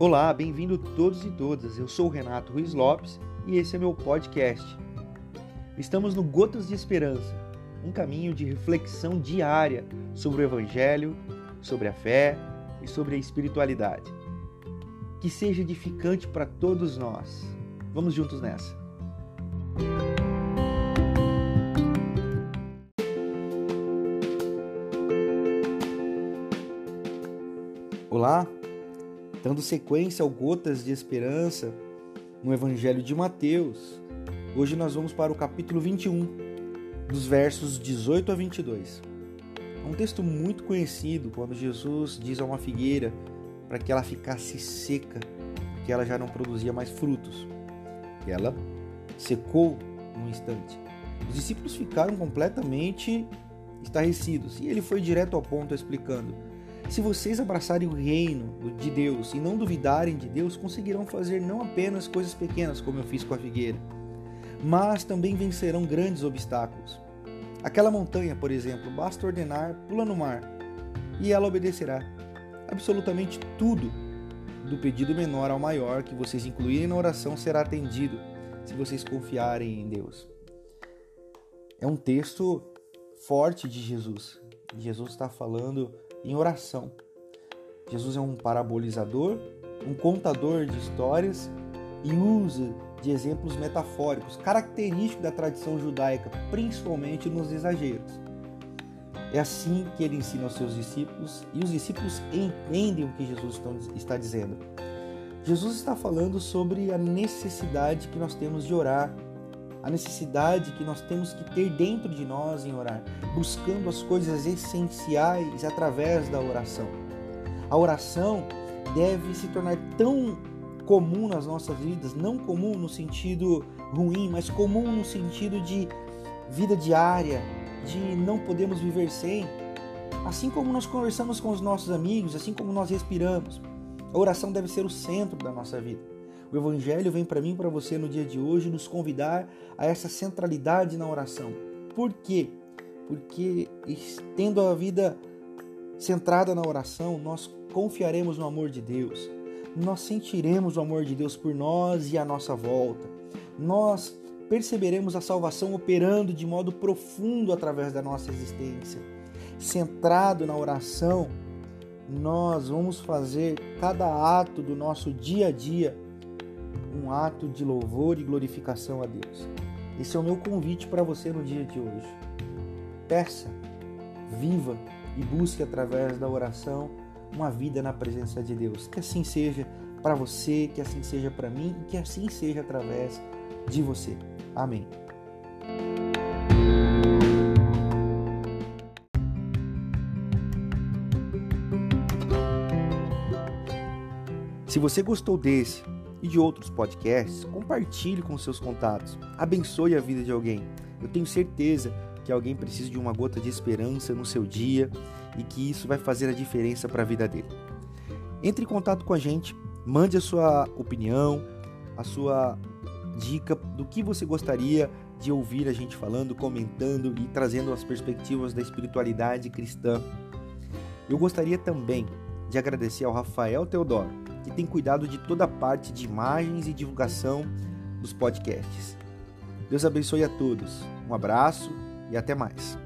Olá, bem-vindo todos e todas. Eu sou o Renato Ruiz Lopes e esse é meu podcast. Estamos no Gotas de Esperança, um caminho de reflexão diária sobre o Evangelho, sobre a fé e sobre a espiritualidade. Que seja edificante para todos nós. Vamos juntos nessa. Olá, dando sequência ao Gotas de Esperança no Evangelho de Mateus. Hoje nós vamos para o capítulo 21, dos versos 18 a 22. É um texto muito conhecido quando Jesus diz a uma figueira para que ela ficasse seca, porque ela já não produzia mais frutos. E ela secou num instante. Os discípulos ficaram completamente estarrecidos e ele foi direto ao ponto explicando se vocês abraçarem o reino de Deus e não duvidarem de Deus, conseguirão fazer não apenas coisas pequenas, como eu fiz com a figueira, mas também vencerão grandes obstáculos. Aquela montanha, por exemplo, basta ordenar, pula no mar, e ela obedecerá. Absolutamente tudo, do pedido menor ao maior que vocês incluírem na oração, será atendido, se vocês confiarem em Deus. É um texto forte de Jesus. Jesus está falando em oração. Jesus é um parabolizador, um contador de histórias e usa de exemplos metafóricos, característicos da tradição judaica, principalmente nos exageros. É assim que ele ensina aos seus discípulos e os discípulos entendem o que Jesus está dizendo. Jesus está falando sobre a necessidade que nós temos de orar, a necessidade que nós temos que ter dentro de nós em orar, buscando as coisas essenciais através da oração. A oração deve se tornar tão comum nas nossas vidas, não comum no sentido ruim, mas comum no sentido de vida diária, de não podemos viver sem. Assim como nós conversamos com os nossos amigos, assim como nós respiramos, a oração deve ser o centro da nossa vida. O Evangelho vem para mim e para você no dia de hoje nos convidar a essa centralidade na oração. Por quê? Porque tendo a vida centrada na oração, nós confiaremos no amor de Deus. Nós sentiremos o amor de Deus por nós e à nossa volta. Nós perceberemos a salvação operando de modo profundo através da nossa existência. Centrado na oração, nós vamos fazer cada ato do nosso dia a dia um ato de louvor e glorificação a Deus. Esse é o meu convite para você no dia de hoje. Peça, viva e busque através da oração uma vida na presença de Deus. Que assim seja para você, que assim seja para mim e que assim seja através de você. Amém. Se você gostou desse e de outros podcasts, compartilhe com seus contatos, abençoe a vida de alguém. Eu tenho certeza que alguém precisa de uma gota de esperança no seu dia e que isso vai fazer a diferença para a vida dele. Entre em contato com a gente, mande a sua opinião, a sua dica do que você gostaria de ouvir a gente falando, comentando e trazendo as perspectivas da espiritualidade cristã. Eu gostaria também de agradecer ao Rafael Teodoro, que tem cuidado de toda a parte de imagens e divulgação dos podcasts. Deus abençoe a todos. Um abraço e até mais.